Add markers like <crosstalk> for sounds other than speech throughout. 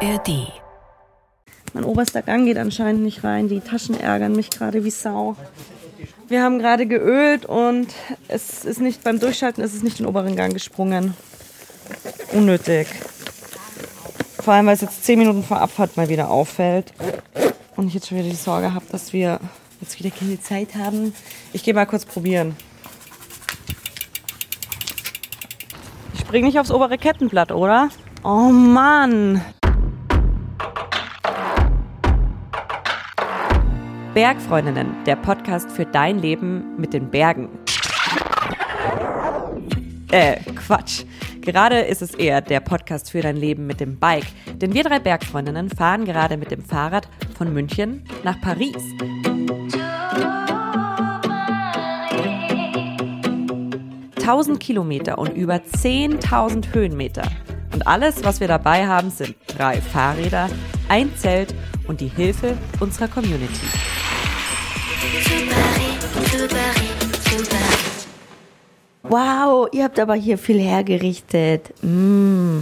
ARD. Mein oberster Gang geht anscheinend nicht rein. Die Taschen ärgern mich gerade wie Sau. Wir haben gerade geölt und es ist nicht beim Durchschalten ist es nicht in den oberen Gang gesprungen. Unnötig. Vor allem, weil es jetzt zehn Minuten vor Abfahrt mal wieder auffällt. Und ich jetzt schon wieder die Sorge habe, dass wir jetzt wieder keine Zeit haben. Ich gehe mal kurz probieren. Ich spring nicht aufs obere Kettenblatt, oder? Oh Mann! Bergfreundinnen, der Podcast für dein Leben mit den Bergen. Äh, Quatsch. Gerade ist es eher der Podcast für dein Leben mit dem Bike. Denn wir drei Bergfreundinnen fahren gerade mit dem Fahrrad von München nach Paris. Tausend Kilometer und über 10.000 Höhenmeter. Und alles, was wir dabei haben, sind drei Fahrräder, ein Zelt und die Hilfe unserer Community. Wow, ihr habt aber hier viel hergerichtet. Mm.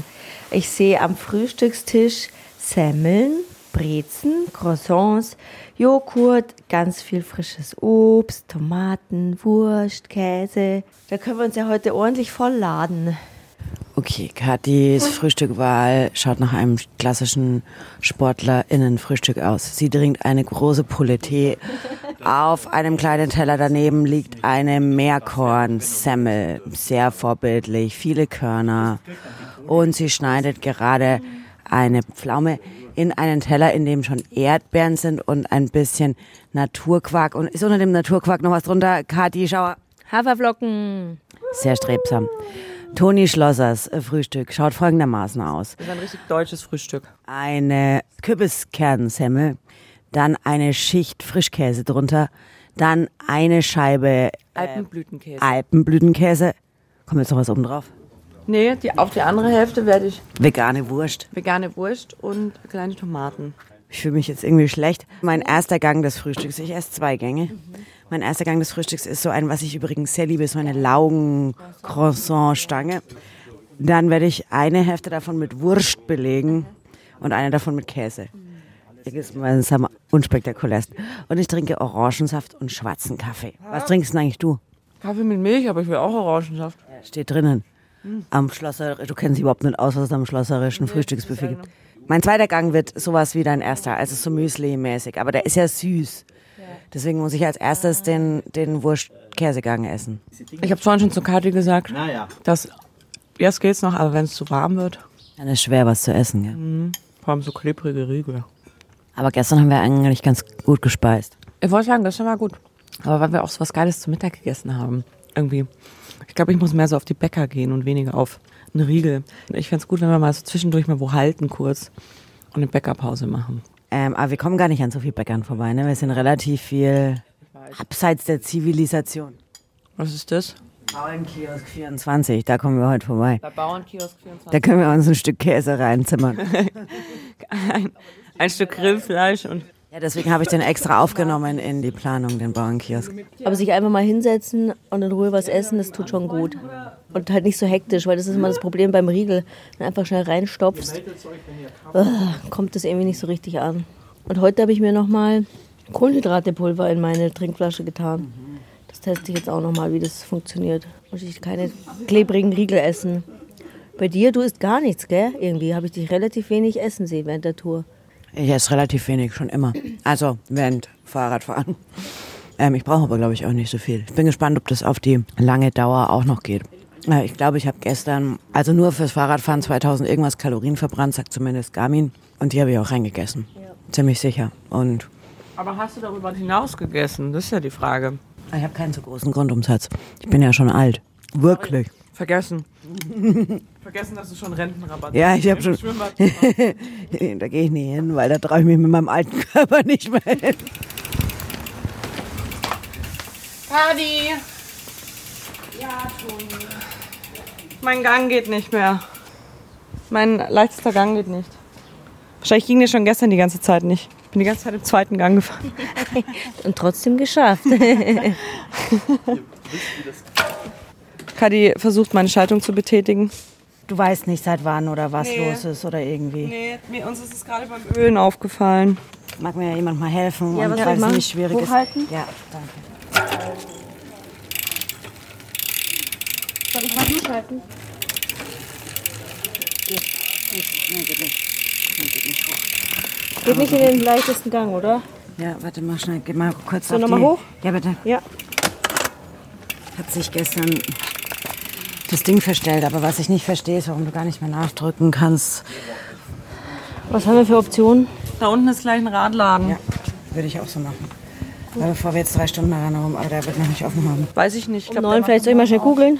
Ich sehe am Frühstückstisch Semmeln, Brezen, Croissants, Joghurt, ganz viel frisches Obst, Tomaten, Wurst, Käse. Da können wir uns ja heute ordentlich vollladen. Okay, Kathis Frühstückwahl schaut nach einem klassischen SportlerInnen-Frühstück aus. Sie trinkt eine große Pulle Tee. Auf einem kleinen Teller daneben liegt eine Meerkorn-Semmel. Sehr vorbildlich, viele Körner. Und sie schneidet gerade eine Pflaume in einen Teller, in dem schon Erdbeeren sind und ein bisschen Naturquark. Und ist unter dem Naturquark noch was drunter? Kathi, schau. Haferflocken. Sehr strebsam. Toni Schlossers äh, Frühstück schaut folgendermaßen aus. Das ist ein richtig deutsches Frühstück. Eine Kürbiskernensemmel, dann eine Schicht Frischkäse drunter, dann eine Scheibe Alpenblütenkäse. Alpenblütenkäse. Kommt jetzt noch was oben drauf? Nee, die, auf die andere Hälfte werde ich Vegane Wurst. vegane Wurst und kleine Tomaten. Ich fühle mich jetzt irgendwie schlecht. Mein erster Gang des Frühstücks, ich esse zwei Gänge. Mein erster Gang des Frühstücks ist so ein, was ich übrigens sehr liebe, so eine Laugen-Croissant-Stange. Dann werde ich eine Hälfte davon mit Wurst belegen und eine davon mit Käse. Das ist das am unspektakulärsten. Und ich trinke Orangensaft und schwarzen Kaffee. Was trinkst denn eigentlich du? Kaffee mit Milch, aber ich will auch Orangensaft. Steht drinnen. Am Schlosser, du kennst dich überhaupt nicht aus, was es am schlosserischen Frühstücksbuffet gibt. Mein zweiter Gang wird sowas wie dein erster, also so Müsli-mäßig, aber der ist ja süß. Deswegen muss ich als erstes den, den Wurst-Käsegang essen. Ich habe vorhin schon zu Kathi gesagt, dass jetzt geht's noch, aber wenn es zu warm wird, Dann ist schwer, was zu essen. Gell? vor allem so klebrige Riegel. Aber gestern haben wir eigentlich ganz gut gespeist. Ich wollte sagen, das war gut. Aber weil wir auch so was Geiles zum Mittag gegessen haben. Irgendwie. Ich glaube, ich muss mehr so auf die Bäcker gehen und weniger auf einen Riegel. Ich fänd's gut, wenn wir mal so zwischendurch mal wo halten kurz und eine Bäckerpause machen. Ähm, aber wir kommen gar nicht an so viel Bäckern vorbei. Ne? Wir sind relativ viel abseits der Zivilisation. Was ist das? Bauernkiosk 24, da kommen wir heute vorbei. Bei Bauernkiosk 24. Da können wir uns ein Stück Käse reinzimmern. <laughs> Ein, ein Stück Grillfleisch und Ja, deswegen habe ich den extra aufgenommen in die Planung, den Bauernkiosk. Aber sich einfach mal hinsetzen und in Ruhe was essen, das tut schon gut. Und halt nicht so hektisch, weil das ist immer das Problem beim Riegel. Wenn du einfach schnell reinstopfst, äh, kommt das irgendwie nicht so richtig an. Und heute habe ich mir nochmal Kohlenhydratepulver in meine Trinkflasche getan. Das teste ich jetzt auch nochmal, wie das funktioniert. Muss ich keine klebrigen Riegel essen. Bei dir, du isst gar nichts, gell? Irgendwie habe ich dich relativ wenig essen sehen während der Tour. Ich esse relativ wenig, schon immer. Also während Fahrradfahren. Ähm, ich brauche aber, glaube ich, auch nicht so viel. Ich bin gespannt, ob das auf die lange Dauer auch noch geht. Ich glaube, ich habe gestern, also nur fürs Fahrradfahren 2000 irgendwas Kalorien verbrannt, sagt zumindest Garmin. Und die habe ich auch reingegessen. Ziemlich sicher. Und Aber hast du darüber hinaus gegessen? Das ist ja die Frage. ich habe keinen so großen Grundumsatz. Ich bin ja schon alt. Wirklich. Vergessen. <laughs> Vergessen, dass du schon Rentenrabatt Ja, ich habe schon. Schwimmbad <laughs> da gehe ich nie hin, weil da traue ich mich mit meinem alten Körper nicht mehr hin. Paddy! Ja, Toni. Mein Gang geht nicht mehr. Mein leichtester Gang geht nicht. Wahrscheinlich ging der schon gestern die ganze Zeit nicht. Ich bin die ganze Zeit im zweiten Gang gefahren. <laughs> Und trotzdem geschafft. <laughs> Kadi versucht, meine Schaltung zu betätigen. du weißt nicht seit wann oder was Nee. los ist oder irgendwie. Nee, mir, uns ist es gerade beim Ölen aufgefallen. Mag mir ja jemand mal helfen Ja, und was soll weil es nicht schwierig Hochhalten? ist. Ja, danke. Soll ich mal durchhalten? Geht nicht. Nee, geht nicht hoch. Geht nicht in den leichtesten Gang, oder? Ja, warte mal schnell, geh mal kurz So, auf noch mal die... hoch? Ja, bitte. Ja. Hat sich gestern das Ding verstellt, aber was ich nicht verstehe, ist, warum du gar nicht mehr nachdrücken kannst. Was haben wir für Optionen? Da unten ist gleich ein Radladen. Ja, würde ich auch so machen. Aber bevor wir jetzt drei Stunden daran rum, aber der wird noch nicht offen haben. Weiß ich nicht. Ich Um glaub, neun, der macht vielleicht soll ich mal schnell googeln.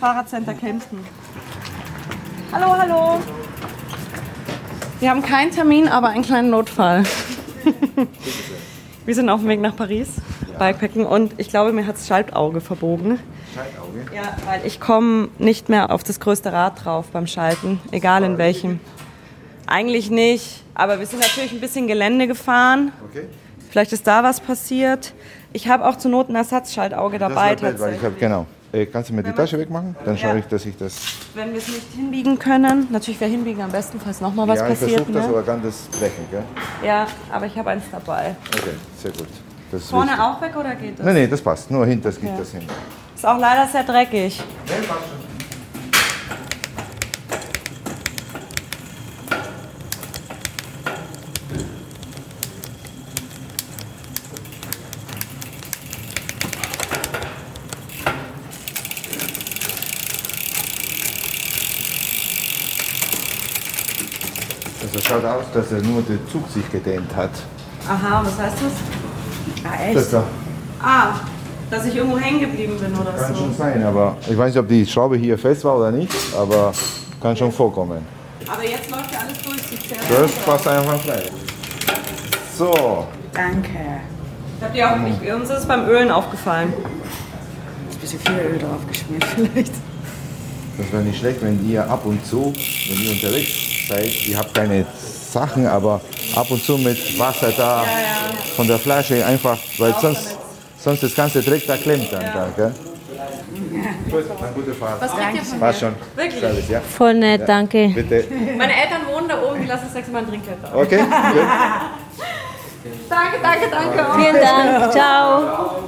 Fahrradcenter Kempten. Hallo, hallo. Wir haben keinen Termin, aber einen kleinen Notfall. <laughs> Wir sind auf dem Weg nach Paris, Bikepacken und ich glaube, mir hat das Schaltauge verbogen. Schaltauge? Ja, weil ich komme nicht mehr auf das größte Rad drauf beim Schalten, egal in welchem. Eigentlich nicht, aber wir sind natürlich ein bisschen Gelände gefahren. Okay. Vielleicht ist da was passiert. Ich habe auch zur Not ein Ersatzschaltauge dabei Das war blöd, weil ich hab, genau. Äh, kannst du mir die Tasche wegmachen? Dann schaue Ja. ich, dass ich das. Wenn wir es nicht hinbiegen können, natürlich wäre hinbiegen am besten, falls nochmal was ja, ich passiert. versuche das, ne? aber kann das brechen, gell? Ja, aber ich habe eins dabei. Okay, sehr gut. Das ist Vorne wichtig. auch weg oder geht das? Nee, nee, das passt. Nur hinter geht das hin. Ist auch leider sehr dreckig. Also schaut aus, dass er nur der Zug sich gedehnt hat. Aha, was heißt das? Ah, echt? Das da Ah, dass ich irgendwo hängen geblieben bin oder kann so. schon sein, aber ich weiß nicht, ob die Schraube hier fest war oder nicht, aber kann schon vorkommen. Aber jetzt läuft ja alles durch, sieht sehr Das passt einfach frei. So, Danke. Habt ihr auch nicht, uns ist es beim Ölen aufgefallen. Ist ein bisschen viel Öl drauf geschmiert <laughs> vielleicht. das wäre nicht schlecht, wenn ihr ab und zu, wenn ihr unterwegs seid, ihr habt keine Sachen, aber ab und zu mit Wasser da von der Flasche einfach, weil sonst, sonst das ganze Dreck da klemmt dann. Da, gell? Gut, gute Fahrt. Was kriegt ihr von Passt schon. Wirklich? Service, ja? Voll nett, danke. Bitte. Meine Eltern wohnen da oben, die lassen das nächste Mal ein Trinkgeld da. Okay, gut. Danke, danke, danke. Vielen Dank. Ciao.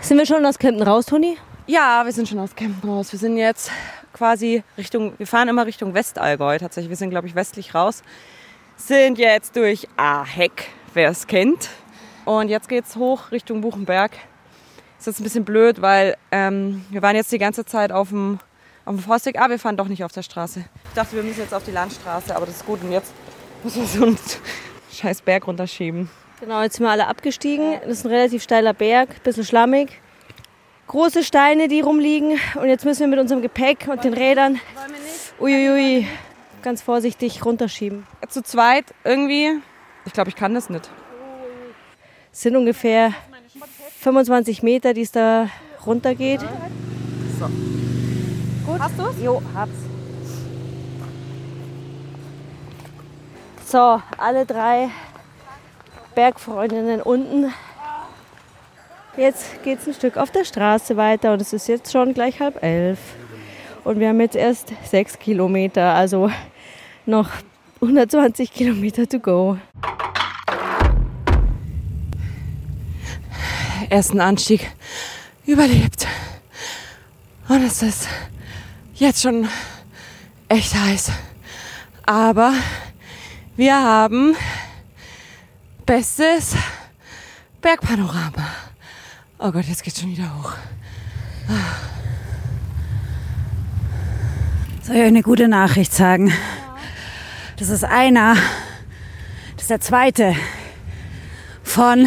Sind wir schon aus Kempten raus, Toni? Ja, wir sind schon aus Kempten raus. Wir sind jetzt quasi Richtung, wir fahren immer Richtung Westallgäu tatsächlich. Wir sind, glaube ich, westlich raus. Sind jetzt durch Aheck, wer es kennt. Und jetzt geht's hoch Richtung Buchenberg. Ist jetzt ein bisschen blöd, weil ähm, wir waren jetzt die ganze Zeit auf dem, auf dem Forstweg. Ah, wir fahren doch nicht auf der Straße. Ich dachte, wir müssen jetzt auf die Landstraße, aber das ist gut. Und jetzt müssen wir so einen scheiß Berg runterschieben. Genau, jetzt sind wir alle abgestiegen. Das ist ein relativ steiler Berg, ein bisschen schlammig. Große Steine, die rumliegen. Und jetzt müssen wir mit unserem Gepäck und den Rädern uiuiui, ganz vorsichtig runterschieben. Zu zweit irgendwie, ich glaube, ich kann das nicht. Es sind ungefähr 25 Meter, die es da runtergeht. Gut. Hast du's? Jo, hab's. So, alle drei Bergfreundinnen unten. Jetzt geht's ein Stück auf der Straße weiter und es ist jetzt schon gleich halb elf. Und wir haben jetzt erst sechs Kilometer, also noch 120 Kilometer to go. ersten Anstieg überlebt. Und es ist jetzt schon echt heiß. Aber wir haben bestes Bergpanorama. Oh Gott, jetzt geht's schon wieder hoch. Soll ich euch eine gute Nachricht sagen? Das ist einer, das ist der zweite von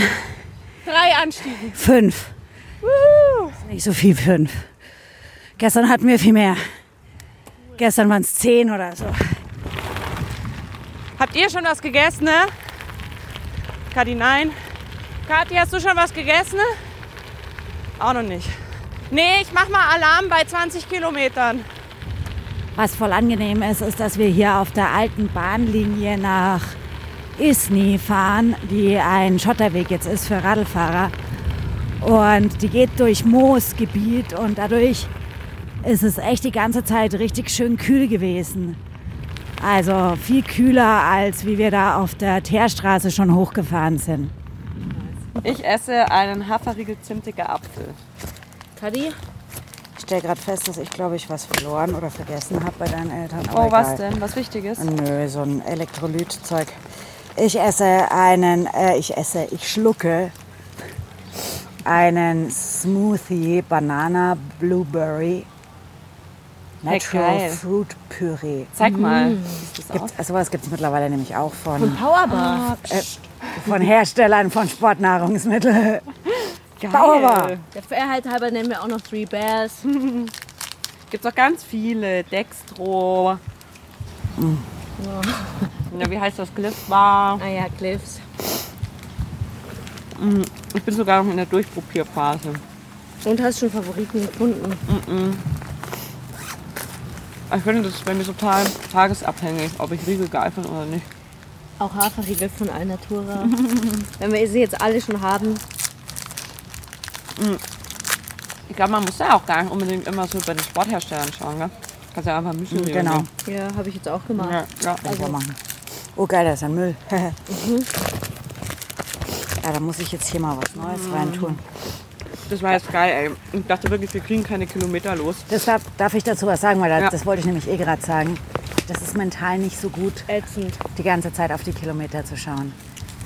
Drei Anstiege. fünf. Ist Nicht so viel fünf. Gestern hatten wir viel mehr. Gestern waren es zehn oder so. Habt ihr schon was gegessen, ne? Kati, nein. Kathi, hast du schon was gegessen? Auch noch nicht. Nee, ich mach mal Alarm bei 20 Kilometern. Was voll angenehm ist, ist, dass wir hier auf der alten Bahnlinie nach Isny fahren, die ein Schotterweg jetzt ist für Radlfahrer. Und die geht durch Moosgebiet und dadurch ist es echt die ganze Zeit richtig schön kühl gewesen. Also viel kühler, als wie wir da auf der Teerstraße schon hochgefahren sind. Ich esse einen Haferriegel-zimtiger Apfel. Taddy? Ich stelle gerade fest, dass ich, glaube ich, was verloren oder vergessen habe bei deinen Eltern. Aber Oh, was egal. denn? Was Wichtiges? Nö, so ein Elektrolytzeug. Ich esse einen, äh, ich esse, ich schlucke einen Smoothie Banana Blueberry Natural geil. Fruit Püree. Zeig mal. Aus? Gibt, sowas gibt es mittlerweile nämlich auch von, Powerbar. äh, von Herstellern von Sportnahrungsmitteln. <laughs> Powerbar. Der Fairheit halber nennen wir auch noch Three Bears. <laughs> Gibt auch ganz viele. Dextro. Ja, wie heißt das? Glyph Bar. Ah ja, Cliffs. Ich bin sogar noch in der Durchprobierphase. Und hast schon Favoriten gefunden? Ich finde, das ist bei mir total tagesabhängig, ob ich Riegel geil finde oder nicht. Auch Haferriegel von Alnatura. <laughs> Wenn wir sie jetzt alle schon haben. Ich glaube, man muss ja auch gar nicht unbedingt immer so bei den Sportherstellern schauen, gell? Kannst ja einfach Müsli nehmen. Genau. Ja, habe ich jetzt auch gemacht. Ja, ja. Kann ich auch machen. Oh geil, da ist ein Müll. <laughs> Ja, da muss ich jetzt hier mal was Neues reintun. Das war jetzt geil, ey. Ich dachte wirklich, wir kriegen keine Kilometer los. Deshalb darf ich dazu was sagen, weil das, Ja. das wollte ich nämlich eh gerade sagen. Das ist mental nicht so gut, Ätzend. die ganze Zeit auf die Kilometer zu schauen.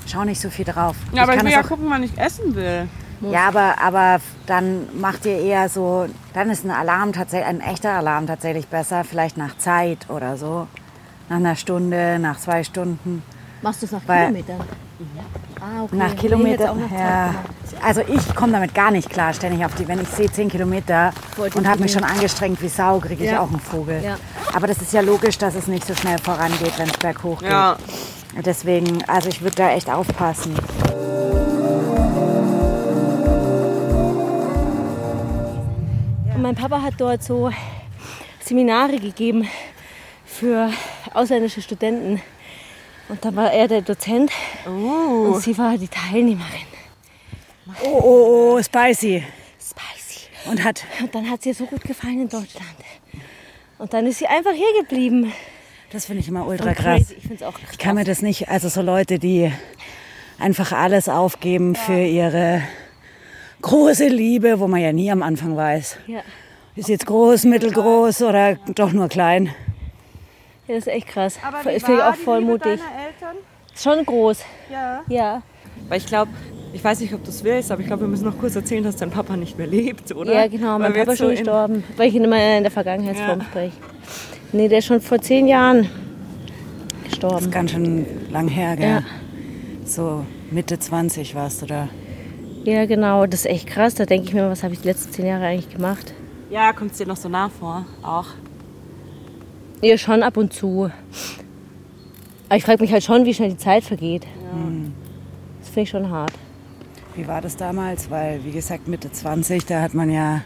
Schau nicht so viel drauf. Ja, aber ich kann will ja auch- gucken, wann ich essen will. Ja, aber, aber dann macht ihr eher so, dann ist ein Alarm tatsächlich, ein echter Alarm tatsächlich besser, vielleicht nach Zeit oder so. Nach einer Stunde, nach zwei Stunden. Machst du es nach Weil- Kilometern? Ah, okay. Nach Nee, Kilometern. Zeit ja. Also ich komme damit gar nicht klar, ständig auf die, wenn ich sehe 10 Kilometer Wollte und habe mich schon angestrengt wie Sau, kriege ich Ja. auch einen Vogel. Ja. Aber das ist ja logisch, dass es nicht so schnell vorangeht, wenn es berghoch geht. Ja. Deswegen, also ich würde da echt aufpassen. Und mein Papa hat dort so Seminare gegeben für ausländische Studenten. Und da war er der Dozent und sie war die Teilnehmerin. Oh, oh, oh, spicy. Spicy. Und hat, Und dann hat sie ihr so gut gefallen in Deutschland. Und dann ist sie einfach hier geblieben. das finde ich immer ultra krass. Ich finde es auch krass. Ich kann mir das nicht, also so Leute, die einfach alles aufgeben für ihre große Liebe, wo man ja nie am Anfang weiß. ja. Ist jetzt groß, mittelgroß oder doch nur klein? ja, das ist echt krass. finde ich auch voll mutig. Eltern? Schon groß. Ja. Ja. Weil ich glaube, ich weiß nicht, ob du es willst, aber ich glaube, wir müssen noch kurz erzählen, dass dein Papa nicht mehr lebt, oder? Ja, genau. Mein Papa ist schon so gestorben, weil ich ihn immer in der Vergangenheitsform Ja. spreche. Nee, der ist schon vor zehn Jahren Das gestorben. ist ganz schön lang her, gell? Ja. So Mitte 20 warst du da. Ja, genau. Das ist echt krass. Da denke ich mir, was habe ich die letzten zehn Jahre eigentlich gemacht? Ja, kommt es dir noch so nah vor, auch. Ja, schon ab und zu. Aber ich frage mich halt schon, wie schnell die Zeit vergeht. Das finde ich schon hart. Wie war das damals? Weil, wie gesagt, Mitte 20, da hat man ja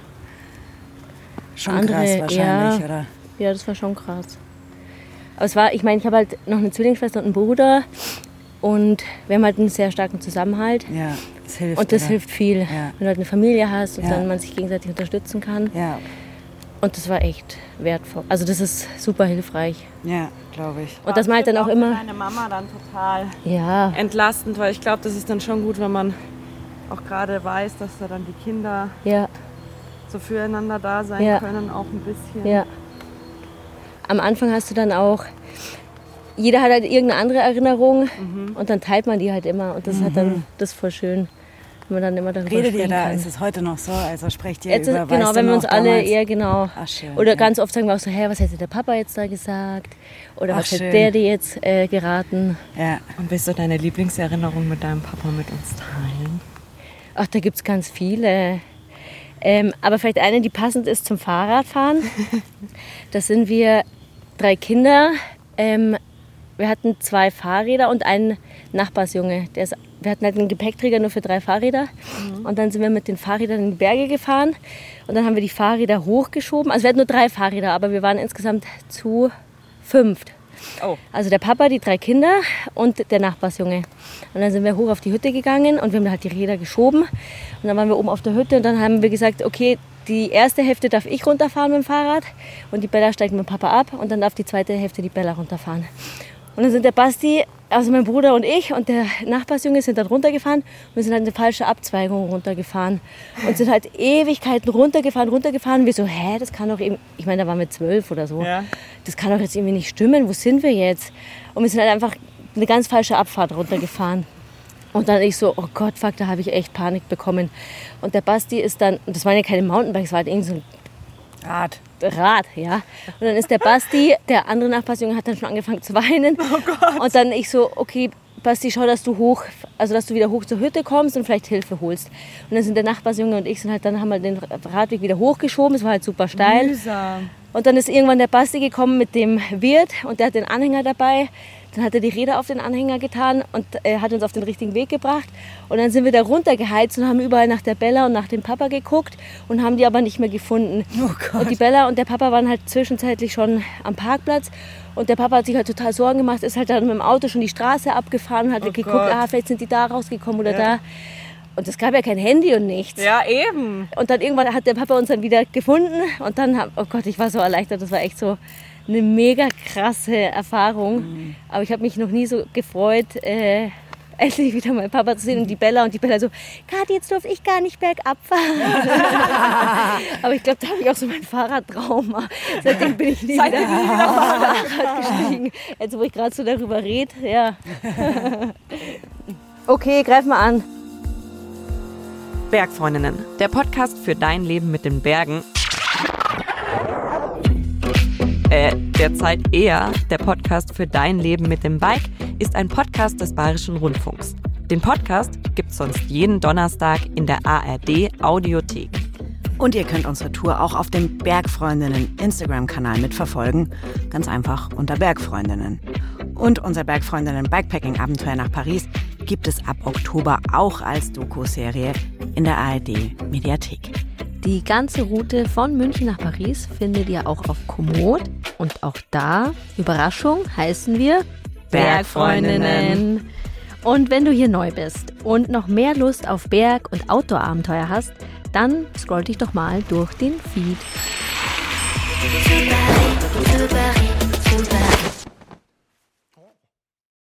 schon Andere, krass wahrscheinlich, ja. oder? Ja, das war schon krass. Aber es war, ich meine, ich habe halt noch eine Zwillingsschwester und einen Bruder. Und wir haben halt einen sehr starken Zusammenhalt. Ja, das hilft. Und das oder? hilft viel, Ja. wenn du halt eine Familie hast und Ja. dann man sich gegenseitig unterstützen kann. Ja, Und das war echt wertvoll. Also das ist super hilfreich. ja, glaube ich. Und dass man halt dann auch immer, Deine Mama dann total ja, entlastend, weil ich glaube, das ist dann schon gut, wenn man auch gerade weiß, dass da dann die Kinder ja, so füreinander da sein Ja. können, auch ein bisschen. ja. Am Anfang hast du dann auch, jeder hat halt irgendeine andere Erinnerung Mhm. und dann teilt man die halt immer. Und das ist halt dann, das ist voll schön, wenn man dann immer darüber Redet ihr da? kann. Ist es heute noch so? Also sprecht ihr Jetzt, über, genau, wenn wir uns alle damals? eher genau. Ach, schön, Oder ja. ganz oft sagen wir auch so, hä, was hätte der Papa jetzt da gesagt? Oder Ach, was schön. hätte der dir jetzt äh, geraten? Ja, Und willst du deine Lieblingserinnerung mit deinem Papa mit uns teilen? Ach, da gibt es ganz viele. Ähm, aber vielleicht eine, die passend ist zum Fahrradfahren. <laughs> Das sind wir drei Kinder. Ähm, wir hatten zwei Fahrräder und einen Nachbarsjunge. Der ist, wir hatten halt einen Gepäckträger nur für drei Fahrräder. Und dann sind wir mit den Fahrrädern in die Berge gefahren. Und dann haben wir die Fahrräder hochgeschoben. Also wir hatten nur drei Fahrräder, aber wir waren insgesamt zu fünft. Oh. Also der Papa, die drei Kinder und der Nachbarsjunge. Und dann sind wir hoch auf die Hütte gegangen und wir haben halt die Räder geschoben. Und dann waren wir oben auf der Hütte und dann haben wir gesagt, okay, die erste Hälfte darf ich runterfahren mit dem Fahrrad und die Bella steigt mit dem Papa ab und dann darf die zweite Hälfte die Bella runterfahren. Und dann sind der Basti, also mein Bruder und ich und der Nachbarsjunge sind dann runtergefahren und wir sind halt eine falsche Abzweigung runtergefahren und sind halt Ewigkeiten runtergefahren, runtergefahren. Und wir so, hä, das kann doch eben, ich meine, da waren wir zwölf oder so. Ja. Das kann doch jetzt irgendwie nicht stimmen, wo sind wir jetzt? Und wir sind halt einfach eine ganz falsche Abfahrt runtergefahren. Und dann ich so, oh Gott, fuck, da habe ich echt Panik bekommen. Und der Basti ist dann, das waren ja keine Mountainbikes, war halt irgendwie so ein Rad. Rad, ja. Und dann ist der Basti, der andere Nachbarsjunge, hat dann schon angefangen zu weinen. Oh Gott. Und dann ich so, okay, Basti, schau, dass du hoch, also dass du wieder hoch zur Hütte kommst und vielleicht Hilfe holst. Und dann sind der Nachbarsjunge und ich sind halt, dann haben wir den Radweg wieder hochgeschoben. Es war halt super steil. Mühsam. Und dann ist irgendwann der Basti gekommen mit dem Wirt und der hat den Anhänger dabei. Dann hat er die Räder auf den Anhänger getan und äh, hat uns auf den richtigen Weg gebracht. Und dann sind wir da runtergeheizt und haben überall nach der Bella und nach dem Papa geguckt und haben die aber nicht mehr gefunden. und die Bella und der Papa waren halt zwischenzeitlich schon am Parkplatz. Und der Papa hat sich halt total Sorgen gemacht, ist halt dann mit dem Auto schon die Straße abgefahren und hat geguckt, Gott. ah, vielleicht sind die da rausgekommen oder da. Und es gab ja kein Handy und nichts. Ja, eben. Und dann irgendwann hat der Papa uns dann wieder gefunden und dann, oh Gott, ich war so erleichtert. Das war echt so eine mega krasse Erfahrung. Aber ich habe mich noch nie so gefreut, äh, endlich wieder meinen Papa zu sehen und die Bella. Und die Bella so, Kathi, jetzt durfte ich gar nicht bergab fahren. <laughs> Aber ich glaube, da habe ich auch so mein Fahrradtrauma. Seitdem bin ich nie wieder, wieder <laughs> Fahrrad gestiegen. Jetzt, wo ich gerade so darüber rede, ja. <laughs> Okay, greif mal an. Bergfreundinnen, der Podcast für dein Leben mit den Bergen. Äh, derzeit eher der Podcast für dein Leben mit dem Bike ist ein Podcast des Bayerischen Rundfunks. Den Podcast gibt's sonst jeden Donnerstag in der ARD Audiothek. Und ihr könnt unsere Tour auch auf dem Bergfreundinnen Instagram-Kanal mitverfolgen. Ganz einfach unter Bergfreundinnen. Und unser Bergfreundinnen Bikepacking-Abenteuer nach Paris gibt es ab Oktober auch als Doku-Serie in der ARD Mediathek. Die ganze Route von München nach Paris findet ihr auch auf Komoot. Und auch da, Überraschung, heißen wir Bergfreundinnen. Und wenn du hier neu bist und noch mehr Lust auf Berg- und Outdoor-Abenteuer hast, dann scroll dich doch mal durch den Feed.